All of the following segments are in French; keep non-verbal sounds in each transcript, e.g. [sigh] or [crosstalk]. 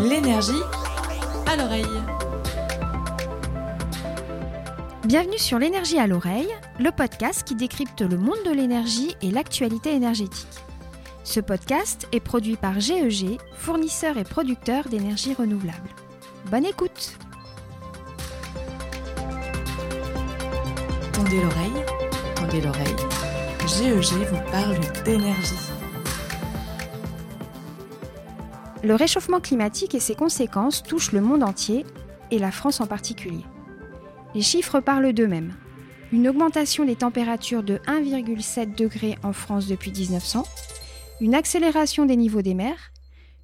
L'énergie à l'oreille. Bienvenue sur l'énergie à l'oreille, le podcast qui décrypte le monde de l'énergie et l'actualité énergétique. Ce podcast est produit par GEG, fournisseur et producteur d'énergie renouvelable. Bonne écoute Tendez l'oreille, tendez l'oreille. GEG vous parle d'énergie. Le réchauffement climatique et ses conséquences touchent le monde entier, et la France en particulier. Les chiffres parlent d'eux-mêmes. Une augmentation des températures de 1,7 degrés en France depuis 1900, une accélération des niveaux des mers,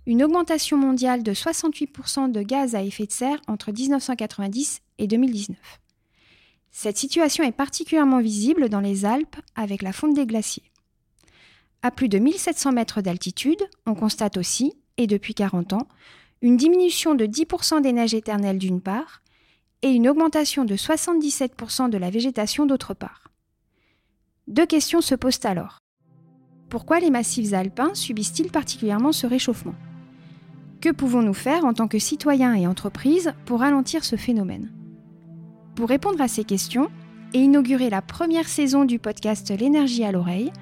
une augmentation mondiale de 68% de gaz à effet de serre entre 1990 et 2019. Cette situation est particulièrement visible dans les Alpes avec la fonte des glaciers. À plus de 1700 mètres d'altitude, on constate aussi et depuis 40 ans, une diminution de 10% des neiges éternelles d'une part, et une augmentation de 77% de la végétation d'autre part. Deux questions se posent alors. Pourquoi les massifs alpins subissent-ils particulièrement ce réchauffement? Que pouvons-nous faire en tant que citoyens et entreprises pour ralentir ce phénomène? Pour répondre à ces questions et inaugurer la première saison du podcast L'énergie à l'oreille,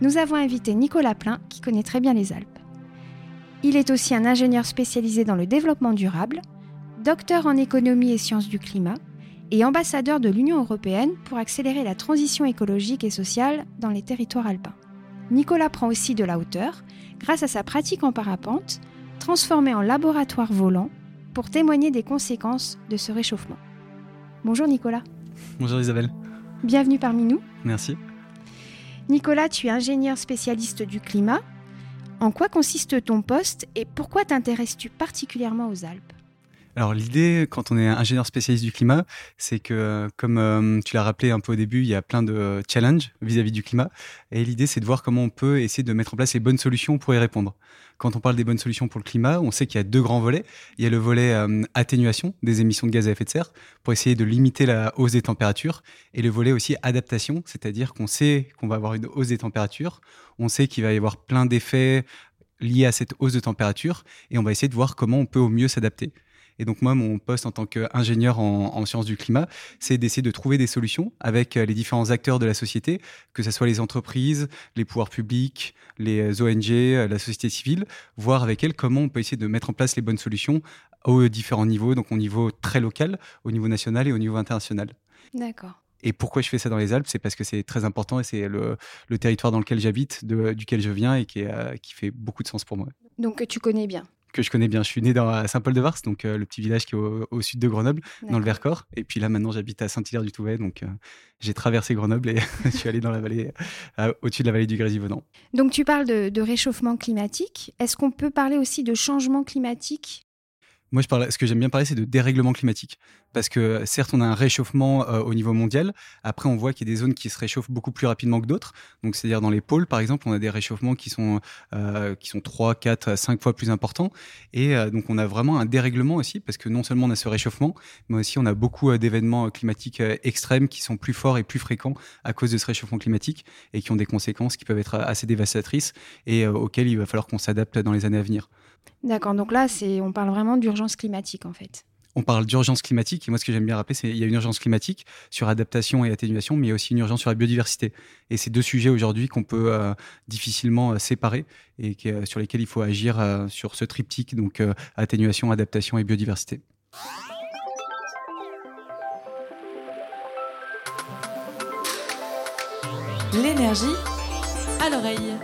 nous avons invité Nicolas Plein qui connaît très bien les Alpes. Il est aussi un ingénieur spécialisé dans le développement durable, docteur en économie et sciences du climat et ambassadeur de l'Union européenne pour accélérer la transition écologique et sociale dans les territoires alpins. Nicolas prend aussi de la hauteur grâce à sa pratique en parapente, transformée en laboratoire volant pour témoigner des conséquences de ce réchauffement. Bonjour Nicolas. Bonjour Isabelle. Bienvenue parmi nous. Merci. Nicolas, tu es ingénieur spécialiste du climat en quoi consiste ton poste et pourquoi t'intéresses-tu particulièrement aux Alpes? Alors l'idée, quand on est ingénieur spécialiste du climat, c'est que, comme euh, tu l'as rappelé un peu au début, il y a plein de challenges vis-à-vis du climat. Et l'idée, c'est de voir comment on peut essayer de mettre en place les bonnes solutions pour y répondre. Quand on parle des bonnes solutions pour le climat, on sait qu'il y a deux grands volets. Il y a le volet euh, atténuation des émissions de gaz à effet de serre pour essayer de limiter la hausse des températures, et le volet aussi adaptation, c'est-à-dire qu'on sait qu'on va avoir une hausse des températures, on sait qu'il va y avoir plein d'effets liés à cette hausse de température, et on va essayer de voir comment on peut au mieux s'adapter. Et donc moi, mon poste en tant qu'ingénieur en, sciences du climat, c'est d'essayer de trouver des solutions avec euh, les différents acteurs de la société, que ce soit les entreprises, les pouvoirs publics, les euh, ONG, euh, la société civile, voir avec elles comment on peut essayer de mettre en place les bonnes solutions aux différents niveaux, donc au niveau très local, au niveau national et au niveau international. D'accord. Et pourquoi je fais ça dans les Alpes C'est parce que c'est très important et c'est le, territoire dans lequel j'habite, duquel je viens et qui, qui fait beaucoup de sens pour moi. Donc tu connais bien que je connais bien. Je suis né dans Saint-Paul-de-Vars, donc euh, le petit village qui est au, sud de Grenoble, dans le Vercors. Et puis là, maintenant, j'habite à Saint-Hilaire-du-Touvet, donc euh, j'ai traversé Grenoble et [laughs] je suis allé dans la vallée, euh, au-dessus de la vallée du Grésivaudan. Donc tu parles de réchauffement climatique. Est-ce qu'on peut parler aussi de changement climatique? Moi, je parle, ce que j'aime bien parler, c'est de dérèglement climatique. Parce que certes, on a un réchauffement euh, au niveau mondial. Après, on voit qu'il y a des zones qui se réchauffent beaucoup plus rapidement que d'autres. Donc, c'est-à-dire dans les pôles, par exemple, on a des réchauffements qui sont, euh, qui sont 3, 4, 5 fois plus importants. Et euh, donc, on a vraiment un dérèglement aussi, parce que non seulement on a ce réchauffement, mais aussi on a beaucoup d'événements climatiques extrêmes qui sont plus forts et plus fréquents à cause de ce réchauffement climatique et qui ont des conséquences qui peuvent être assez dévastatrices et auxquelles il va falloir qu'on s'adapte dans les années à venir. D'accord, donc là, c'est, on parle vraiment d'urgence climatique en fait. On parle d'urgence climatique, et moi ce que j'aime bien rappeler, c'est qu'il y a une urgence climatique sur adaptation et atténuation, mais il y a aussi une urgence sur la biodiversité. Et c'est deux sujets aujourd'hui qu'on peut euh, difficilement euh, séparer et euh, sur lesquels il faut agir sur ce triptyque, donc atténuation, adaptation et biodiversité. L'énergie à l'oreille.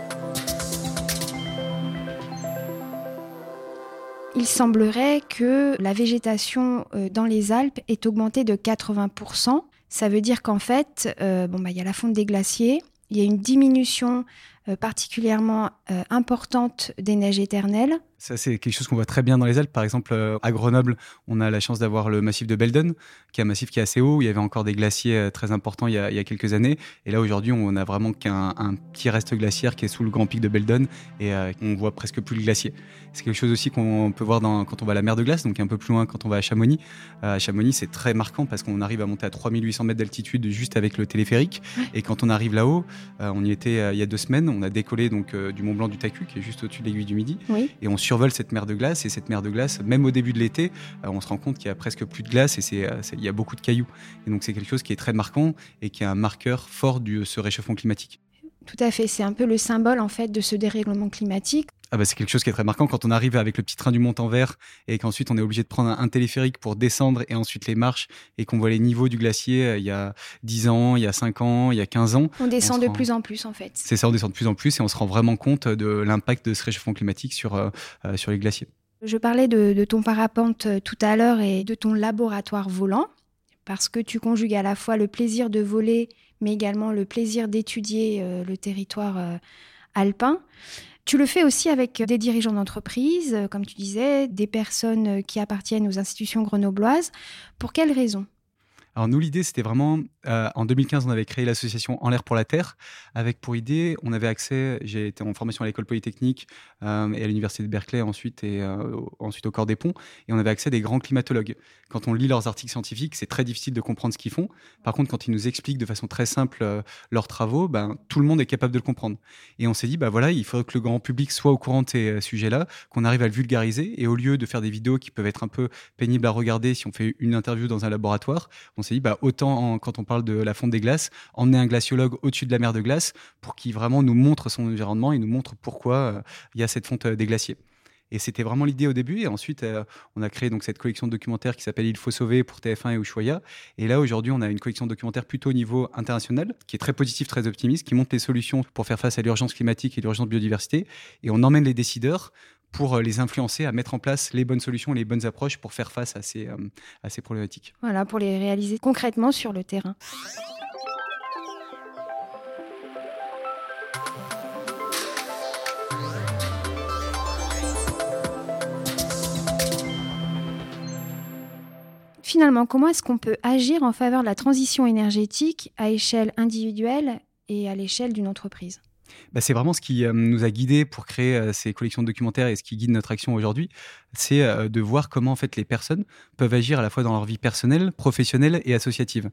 Il semblerait que la végétation euh, dans les Alpes ait augmenté de 80%. Ça veut dire qu'en fait, euh, bon, bah, il y a la fonte des glaciers, il y a une diminution euh, particulièrement importante des neiges éternelles. Ça, c'est quelque chose qu'on voit très bien dans les Alpes. Par exemple, euh, à Grenoble, on a la chance d'avoir le massif de Belden, qui est un massif qui est assez haut. il y avait encore des glaciers euh, très importants il y a, quelques années. Et là, aujourd'hui, on a vraiment qu'un petit reste glaciaire qui est sous le grand pic de Belden et euh, on voit presque plus le glacier. C'est quelque chose aussi qu'on peut voir dans, quand on va à la mer de glace, donc un peu plus loin quand on va à Chamonix. à Chamonix, c'est très marquant parce qu'on arrive à monter à 3800 mètres d'altitude juste avec le téléphérique. Et quand on arrive là-haut, on y était il y a deux semaines, on a décollé donc du Mont Blanc du Tacu, qui est juste au-dessus de l'aiguille du Midi, Oui. et on survole cette mer de glace. Et cette mer de glace, même au début de l'été, on se rend compte qu'il y a presque plus de glace et c'est, il y a beaucoup de cailloux. Et donc c'est quelque chose qui est très marquant et qui est un marqueur fort de ce réchauffement climatique. Tout à fait, c'est un peu le symbole en fait de ce dérèglement climatique. Ah bah c'est quelque chose qui est très marquant quand on arrive avec le petit train du Mont-en-Vert et qu'ensuite on est obligé de prendre un, téléphérique pour descendre et ensuite les marches et qu'on voit les niveaux du glacier euh, il y a 10 ans, il y a 5 ans, il y a 15 ans. On descend de plus en plus en fait. C'est ça, on descend de plus en plus et on se rend vraiment compte de l'impact de ce réchauffement climatique sur, euh, euh, sur les glaciers. Je parlais de, de ton parapente tout à l'heure et de ton laboratoire volant parce que tu conjugues à la fois le plaisir de voler mais également le plaisir d'étudier le territoire alpin. Tu le fais aussi avec des dirigeants d'entreprise, euh, comme tu disais, des personnes euh, qui appartiennent aux institutions grenobloises. Pour quelles raisons? Alors nous, l'idée, c'était vraiment, euh, en 2015, on avait créé l'association En l'air pour la Terre, avec pour idée, on avait accès, j'ai été en formation à l'école polytechnique euh, et à l'université de Berkeley ensuite, et euh, ensuite au corps des ponts, et on avait accès à des grands climatologues. Quand on lit leurs articles scientifiques, c'est très difficile de comprendre ce qu'ils font. Par contre, quand ils nous expliquent de façon très simple leurs travaux, ben, tout le monde est capable de le comprendre. Et on s'est dit, bah voilà, il faudrait que le grand public soit au courant de ces sujets-là, qu'on arrive à le vulgariser, et au lieu de faire des vidéos qui peuvent être un peu pénibles à regarder si on fait une interview dans un laboratoire, on s'est dit, bah, autant quand on parle de la fonte des glaces, emmener un glaciologue au-dessus de la mer de glace pour qu'il vraiment nous montre son environnement et nous montre pourquoi euh, il y a cette fonte euh, des glaciers. Et c'était vraiment l'idée au début. Et ensuite, euh, on a créé donc cette collection de documentaires qui s'appelle Il faut sauver pour TF1 et Ushuaïa. Et là, aujourd'hui, on a une collection de documentaires plutôt au niveau international, qui est très positive, très optimiste, qui montre les solutions pour faire face à l'urgence climatique et l'urgence biodiversité. Et on emmène les décideurs pour euh, les influencer à mettre en place les bonnes solutions les bonnes approches pour faire face à ces, euh, à ces problématiques. Voilà, pour les réaliser concrètement sur le terrain. Finalement, comment est-ce qu'on peut agir en faveur de la transition énergétique à échelle individuelle et à l'échelle d'une entreprise? Bah, c'est vraiment ce qui euh, nous a guidés pour créer euh, ces collections de documentaires et ce qui guide notre action aujourd'hui, c'est euh, de voir comment en fait les personnes peuvent agir à la fois dans leur vie personnelle, professionnelle et associative.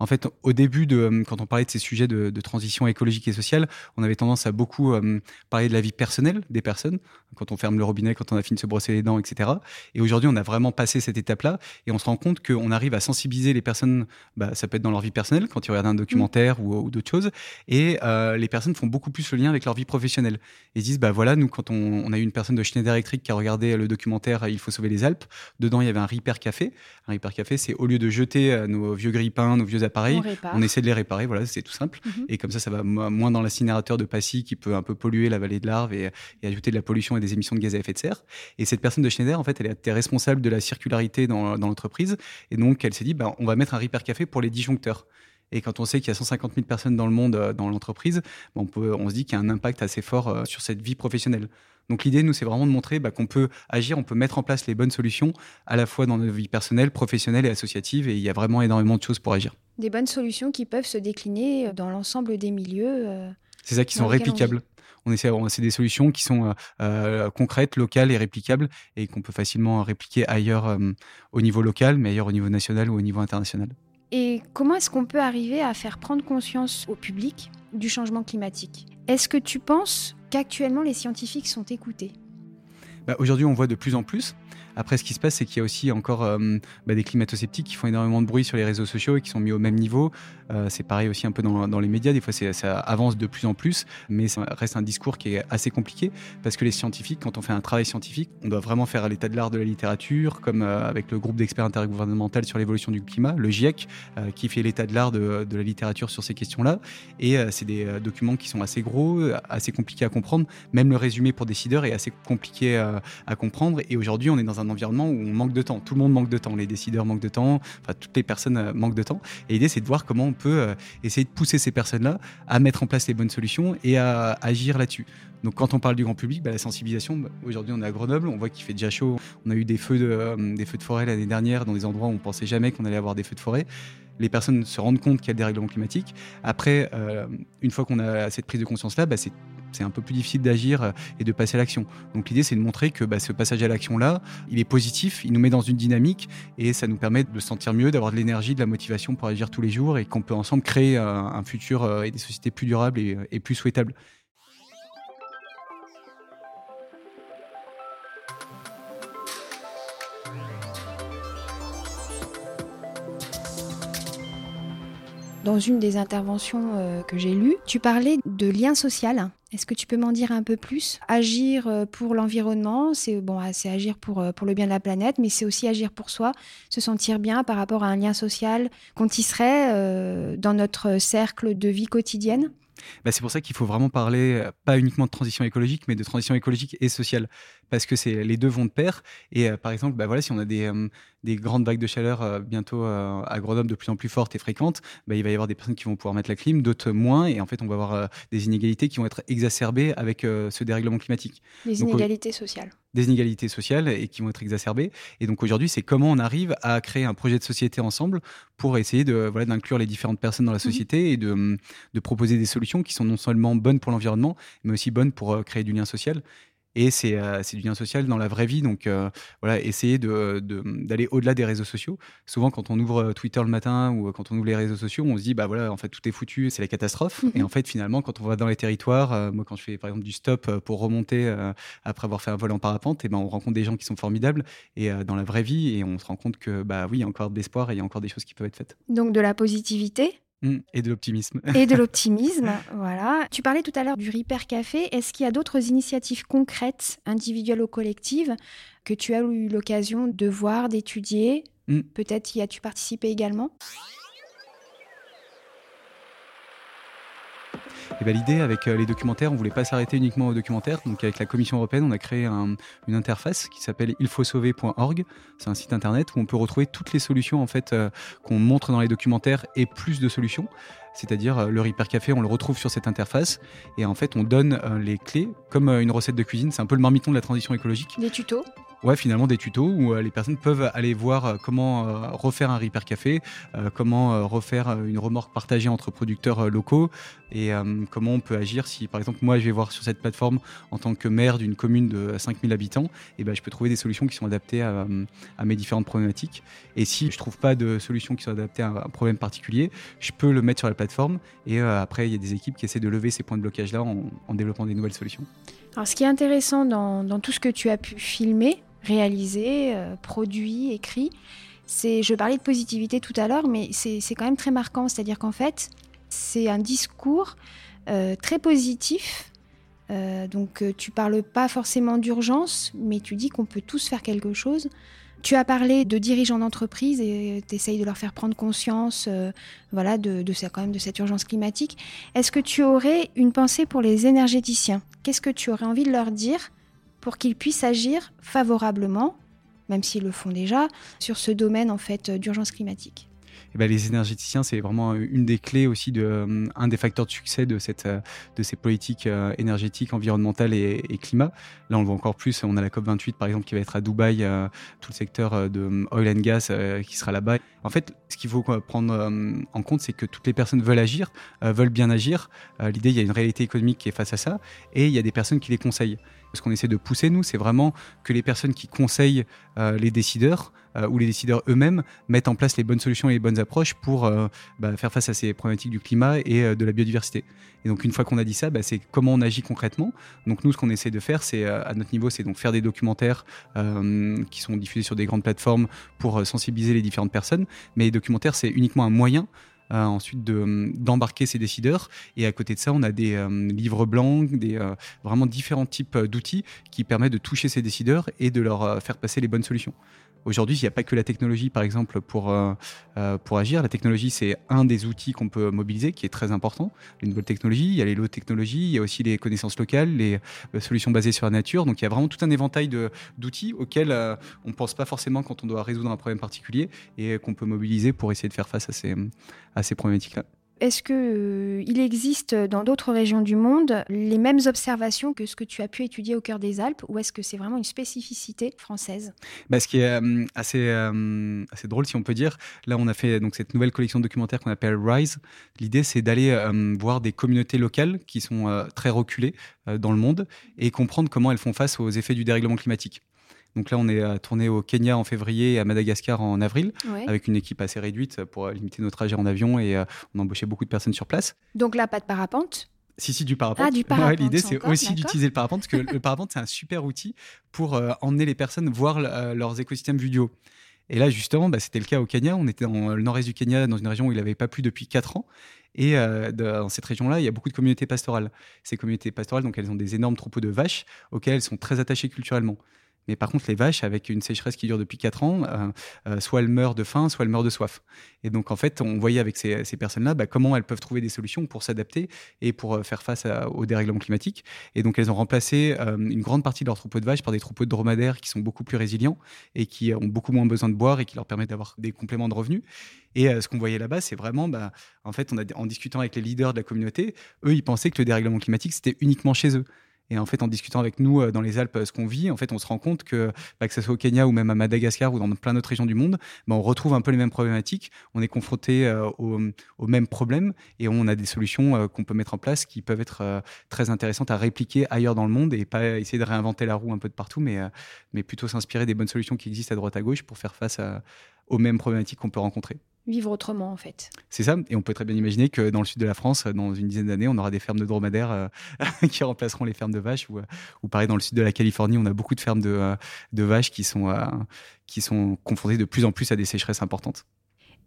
En fait, au début, de, euh, quand on parlait de ces sujets de, transition écologique et sociale, on avait tendance à beaucoup euh, parler de la vie personnelle des personnes, quand on ferme le robinet, quand on a fini de se brosser les dents, etc. Et aujourd'hui, on a vraiment passé cette étape-là et on se rend compte qu'on arrive à sensibiliser les personnes, bah, ça peut être dans leur vie personnelle, quand ils regardent un documentaire ou, d'autres choses, et euh, les personnes font beaucoup plus le lien avec leur vie professionnelle. Ils disent, bah voilà, nous, quand on, a eu une personne de Schneider Electric qui a regardé le documentaire Il faut sauver les Alpes, dedans, il y avait un Repair Café. Un Repair Café, c'est au lieu de jeter nos vieux grippins, nos vieux on, essaie de les réparer, voilà, c'est tout simple. Mhm. Et comme ça, ça va moins dans l'incinérateur de Passy qui peut un peu polluer la vallée de l'Arve et, ajouter de la pollution et des émissions de gaz à effet de serre. Et cette personne de Schneider, en fait, elle était responsable de la circularité dans, l'entreprise. Et donc, elle s'est dit, bah, on va mettre un repair café pour les disjoncteurs. Et quand on sait qu'il y a 150 000 personnes dans le monde, euh, dans l'entreprise, on, peut, on se dit qu'il y a un impact assez fort euh, sur cette vie professionnelle. Donc l'idée, nous, c'est vraiment de montrer bah, qu'on peut agir, on peut mettre en place les bonnes solutions, à la fois dans notre vie personnelle, professionnelle et associative, et il y a vraiment énormément de choses pour agir. Des bonnes solutions qui peuvent se décliner euh, dans l'ensemble des milieux. Euh, c'est ça, qui sont réplicables. On, essaie, c'est des solutions qui sont euh, concrètes, locales et réplicables, et qu'on peut facilement répliquer ailleurs au niveau local, mais ailleurs au niveau national ou au niveau international. Et comment est-ce qu'on peut arriver à faire prendre conscience au public du changement climatique? Est-ce que tu penses qu'actuellement les scientifiques sont écoutés bah, Aujourd'hui, on voit de plus en plus. Après, ce qui se passe, c'est qu'il y a aussi encore euh, bah, des climato-sceptiques qui font énormément de bruit sur les réseaux sociaux et qui sont mis au même niveau. Euh, c'est pareil aussi un peu dans, les médias. Des fois, ça avance de plus en plus, mais ça reste un discours qui est assez compliqué parce que les scientifiques, quand on fait un travail scientifique, on doit vraiment faire l'état de l'art de la littérature, comme euh, avec le groupe d'experts intergouvernemental sur l'évolution du climat, le GIEC, qui fait l'état de l'art de, la littérature sur ces questions-là. Et c'est des documents qui sont assez gros, assez compliqués à comprendre. Même le résumé pour décideurs est assez compliqué à comprendre. Et aujourd'hui, on est dans un environnement où on manque de temps. Tout le monde manque de temps. Les décideurs manquent de temps. Enfin, toutes les personnes euh, manquent de temps. Et l'idée, c'est de voir comment on peut euh, essayer de pousser ces personnes-là à mettre en place les bonnes solutions et à agir là-dessus. Donc, quand on parle du grand public, bah, la sensibilisation, bah, aujourd'hui, on est à Grenoble. On voit qu'il fait déjà chaud. On a eu des feux de, euh, des feux de forêt l'année dernière dans des endroits où on pensait jamais qu'on allait avoir des feux de forêt les personnes se rendent compte qu'il y a des règlements climatiques. Après, une fois qu'on a cette prise de conscience-là, bah, c'est c'est un peu plus difficile d'agir euh, et de passer à l'action. Donc l'idée, c'est de montrer que bah, ce passage à l'action-là, il est positif, il nous met dans une dynamique et ça nous permet de se sentir mieux, d'avoir de l'énergie, de la motivation pour agir tous les jours et qu'on peut ensemble créer euh, un, futur euh, et des sociétés plus durables et plus souhaitables. Dans une des interventions que j'ai lues, tu parlais de lien social est-ce que tu peux m'en dire un peu plus? Agir euh, pour l'environnement, c'est bon, c'est agir pour, pour le bien de la planète, mais c'est aussi agir pour soi, se sentir bien par rapport à un lien social qu'on tisserait dans notre cercle de vie quotidienne? Bah, c'est pour ça qu'il faut vraiment parler pas uniquement de transition écologique, mais de transition écologique et sociale parce que c'est les deux vont de pair. Et euh, par exemple, bah voilà, si on a des, euh, des grandes vagues de chaleur euh, bientôt à Grenoble de plus en plus fortes et fréquentes, bah, il va y avoir des personnes qui vont pouvoir mettre la clim, d'autres moins. Et en fait, on va avoir des inégalités qui vont être exacerbées avec ce dérèglement climatique. Des inégalités sociales. Des inégalités sociales et qui vont être exacerbées. Et donc aujourd'hui, c'est comment on arrive à créer un projet de société ensemble pour essayer de voilà d'inclure les différentes personnes dans la mmh société et de, de proposer des solutions qui sont non seulement bonnes pour l'environnement, mais aussi bonnes pour créer du lien social et euh, c'est du lien social dans la vraie vie. Donc euh, voilà, essayer d'aller de, au-delà des réseaux sociaux. Souvent, quand on ouvre euh, Twitter le matin ou quand on ouvre les réseaux sociaux, on se dit bah voilà, en fait tout est foutu, c'est la catastrophe. [laughs] Et en fait, finalement, quand on va dans les territoires, moi quand je fais par exemple du stop pour remonter après avoir fait un vol en parapente, et ben on rencontre des gens qui sont formidables et dans la vraie vie et on se rend compte que bah oui, il y a encore de l'espoir et il y a encore des choses qui peuvent être faites. Donc de la positivité et de l'optimisme. [laughs] Et de l'optimisme, voilà. Tu parlais tout à l'heure du Repair Café. Est-ce qu'il y a d'autres initiatives concrètes, individuelles ou collectives, que tu as eu l'occasion de voir, d'étudier? Mmh. Peut-être y as-tu participé également? Et ben, l'idée avec euh, les documentaires, on voulait pas s'arrêter uniquement aux documentaires. Donc avec la Commission européenne, on a créé une interface qui s'appelle ilfautsauver.org. C'est un site internet où on peut retrouver toutes les solutions en fait euh, qu'on montre dans les documentaires et plus de solutions. C'est-à-dire euh, le Repair Café, on le retrouve sur cette interface et en fait on donne les clés comme une recette de cuisine. C'est un peu le marmiton de la transition écologique. Des tutos ouais, finalement des tutos où euh, les personnes peuvent aller voir euh, comment euh, refaire un Repair Café, comment refaire une remorque partagée entre producteurs locaux et comment on peut agir si, par exemple, moi je vais voir sur cette plateforme en tant que maire d'une commune de 5000 habitants, et ben, je peux trouver des solutions qui sont adaptées à, mes différentes problématiques. Et si je trouve pas de solutions qui sont adaptées à un problème particulier, je peux le mettre sur la plateforme et après il y a des équipes qui essaient de lever ces points de blocage là en, développant des nouvelles solutions. Alors ce qui est intéressant dans tout ce que tu as pu filmer, réalisé, euh, produit, écrit. C'est, je parlais de positivité tout à l'heure, mais c'est quand même très marquant. C'est-à-dire qu'en fait, c'est un discours euh, très positif. Euh, donc, tu parles pas forcément d'urgence, mais tu dis qu'on peut tous faire quelque chose. Tu as parlé de dirigeants d'entreprise et tu essayes de leur faire prendre conscience voilà, de, de, quand même de cette urgence climatique. Est-ce que tu aurais une pensée pour les énergéticiens? Qu'est-ce que tu aurais envie de leur dire pour qu'ils puissent agir favorablement, même s'ils le font déjà, sur ce domaine en fait d'urgence climatique. Eh ben, les énergéticiens, c'est vraiment une des clés aussi, de, euh, un des facteurs de succès de, cette, euh, de ces politiques euh, énergétiques, environnementales et, climat. Là, on le voit encore plus. On a la COP28, par exemple, qui va être à Dubaï, tout le secteur de oil and gas qui sera là-bas. En fait, ce qu'il faut prendre en compte, c'est que toutes les personnes veulent agir, veulent bien agir. L'idée, il y a une réalité économique qui est face à ça, et il y a des personnes qui les conseillent. Ce qu'on essaie de pousser, nous, c'est vraiment que les personnes qui conseillent euh, les décideurs euh, ou les décideurs eux-mêmes mettent en place les bonnes solutions et les bonnes approches pour euh, bah, faire face à ces problématiques du climat et de la biodiversité. Et donc, une fois qu'on a dit ça, bah, c'est comment on agit concrètement. Donc, nous, ce qu'on essaie de faire, c'est à notre niveau, c'est donc faire des documentaires qui sont diffusés sur des grandes plateformes pour sensibiliser les différentes personnes. Mais les documentaires, c'est uniquement un moyen ensuite d'embarquer ces décideurs. Et à côté de ça, on a des euh, livres blancs, des, euh, vraiment différents types d'outils qui permettent de toucher ces décideurs et de leur faire passer les bonnes solutions. Aujourd'hui, il n'y a pas que la technologie, par exemple, pour, euh, euh, pour agir. La technologie, c'est un des outils qu'on peut mobiliser, qui est très important. Les nouvelles technologies, il y a les low technologies, il y a aussi les connaissances locales, les euh, solutions basées sur la nature. Donc, il y a vraiment tout un éventail d'outils auxquels on ne pense pas forcément quand on doit résoudre un problème particulier et qu'on peut mobiliser pour essayer de faire face à ces, à ces problématiques-là. Est-ce qu'il euh, il existe dans d'autres régions du monde les mêmes observations que ce que tu as pu étudier au cœur des Alpes ou est-ce que c'est vraiment une spécificité française? Bah, Ce qui est euh, assez, euh, assez drôle, si on peut dire, là on a fait donc, cette nouvelle collection de documentaires qu'on appelle RISE. L'idée c'est d'aller voir des communautés locales qui sont très reculées dans le monde et comprendre comment elles font face aux effets du dérèglement climatique. Donc là, on est tourné au Kenya en février et à Madagascar en avril, avec une équipe assez réduite pour limiter nos trajets en avion et euh, on embauchait beaucoup de personnes sur place. Donc là, pas de parapente? Si, si, du parapente. Ah, du parapente. L'idée, c'est aussi d'utiliser le parapente, parce que le parapente, c'est un super outil pour euh, emmener les personnes voir euh, leurs écosystèmes vue Et là, justement, bah, c'était le cas au Kenya. On était dans le nord-est du Kenya, dans une région où il n'avait pas plu depuis 4 ans. Et euh, dans cette région-là, il y a beaucoup de communautés pastorales. Ces communautés pastorales, donc, elles ont des énormes troupeaux de vaches auxquels elles sont très attachées culturellement. Mais par contre, les vaches, avec une sécheresse qui dure depuis 4 ans, euh, euh, soit elles meurent de faim, soit elles meurent de soif. Et donc, en fait, on voyait avec ces, personnes-là bah, comment elles peuvent trouver des solutions pour s'adapter et pour euh, faire face au dérèglement climatique. Et donc, elles ont remplacé une grande partie de leurs troupeaux de vaches par des troupeaux de dromadaires qui sont beaucoup plus résilients et qui ont beaucoup moins besoin de boire et qui leur permettent d'avoir des compléments de revenus. Et ce qu'on voyait là-bas, c'est vraiment, bah, en fait, en discutant avec les leaders de la communauté, eux, ils pensaient que le dérèglement climatique, c'était uniquement chez eux. Et en fait, en discutant avec nous euh, dans les Alpes, ce qu'on vit, en fait, on se rend compte que, bah, que ce soit au Kenya ou même à Madagascar ou dans plein d'autres régions du monde, bah, on retrouve un peu les mêmes problématiques. On est confronté euh, aux, mêmes problèmes et on a des solutions euh, qu'on peut mettre en place qui peuvent être très intéressantes à répliquer ailleurs dans le monde et pas essayer de réinventer la roue un peu de partout, mais, mais plutôt s'inspirer des bonnes solutions qui existent à droite à gauche pour faire face aux mêmes problématiques qu'on peut rencontrer vivre autrement en fait. C'est ça, et on peut très bien imaginer que dans le sud de la France, dans une dizaine d'années, on aura des fermes de dromadaires euh, [laughs] qui remplaceront les fermes de vaches, ou, euh, ou, pareil dans le sud de la Californie, on a beaucoup de fermes de, euh, de vaches qui sont, qui sont confrontées de plus en plus à des sécheresses importantes.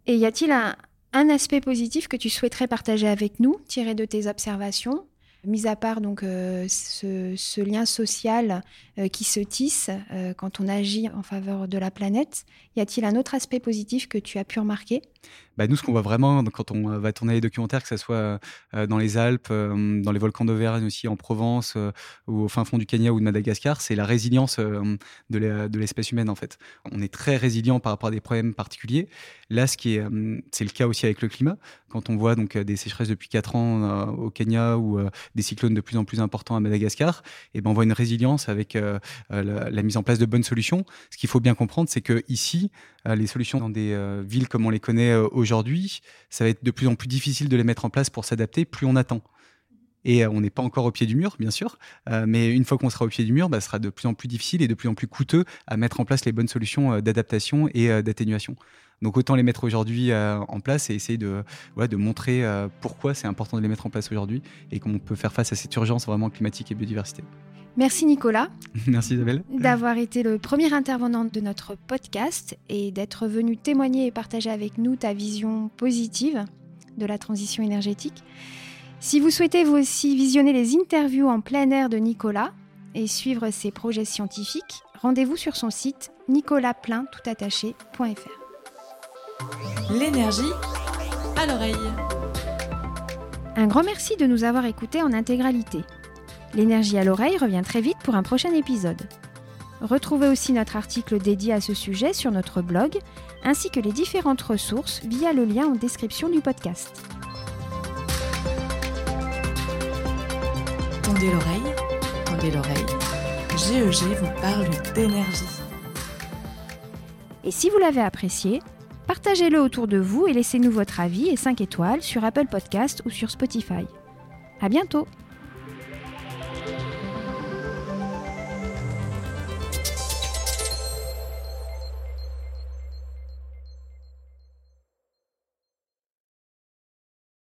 Et y a-t-il un, un aspect positif que tu souhaiterais partager avec nous, tiré de tes observations? Mis à part donc ce, ce, lien social qui se tisse quand on agit en faveur de la planète, y a-t-il un autre aspect positif que tu as pu remarquer? Bah, nous, ce qu'on voit vraiment quand on euh, va tourner les documentaires, que ce soit euh, dans les Alpes, euh, dans les volcans d'Auvergne aussi, en Provence, ou au fin fond du Kenya ou de Madagascar, c'est la résilience de l'espèce humaine, en fait. On est très résilient par rapport à des problèmes particuliers. Là, ce qui est, c'est le cas aussi avec le climat. Quand on voit donc des sécheresses depuis 4 ans au Kenya ou des cyclones de plus en plus importants à Madagascar, et eh ben on voit une résilience avec la, mise en place de bonnes solutions. Ce qu'il faut bien comprendre, c'est que ici, les solutions dans des villes comme on les connaît aujourd'hui, aujourd'hui, ça va être de plus en plus difficile de les mettre en place pour s'adapter, plus on attend. Et euh, on n'est pas encore au pied du mur, bien sûr, euh, mais une fois qu'on sera au pied du mur, bah, ce sera de plus en plus difficile et de plus en plus coûteux à mettre en place les bonnes solutions euh, d'adaptation et d'atténuation. Donc autant les mettre aujourd'hui en place et essayer de, de montrer pourquoi c'est important de les mettre en place aujourd'hui et comment on peut faire face à cette urgence vraiment climatique et biodiversité. Merci Nicolas. [laughs] Merci Isabelle. D'avoir été le premier intervenant de notre podcast et d'être venu témoigner et partager avec nous ta vision positive de la transition énergétique. Si vous souhaitez vous aussi visionner les interviews en plein air de Nicolas et suivre ses projets scientifiques, rendez-vous sur son site nicolasplein.fr. L'énergie à l'oreille. Un grand merci de nous avoir écoutés en intégralité. L'énergie à l'oreille revient très vite pour un prochain épisode. Retrouvez aussi notre article dédié à ce sujet sur notre blog, ainsi que les différentes ressources via le lien en description du podcast. Tendez l'oreille, tendez l'oreille. GEG vous parle d'énergie. Et si vous l'avez apprécié, partagez-le autour de vous et laissez-nous votre avis et 5 étoiles sur Apple Podcast ou sur Spotify. À bientôt!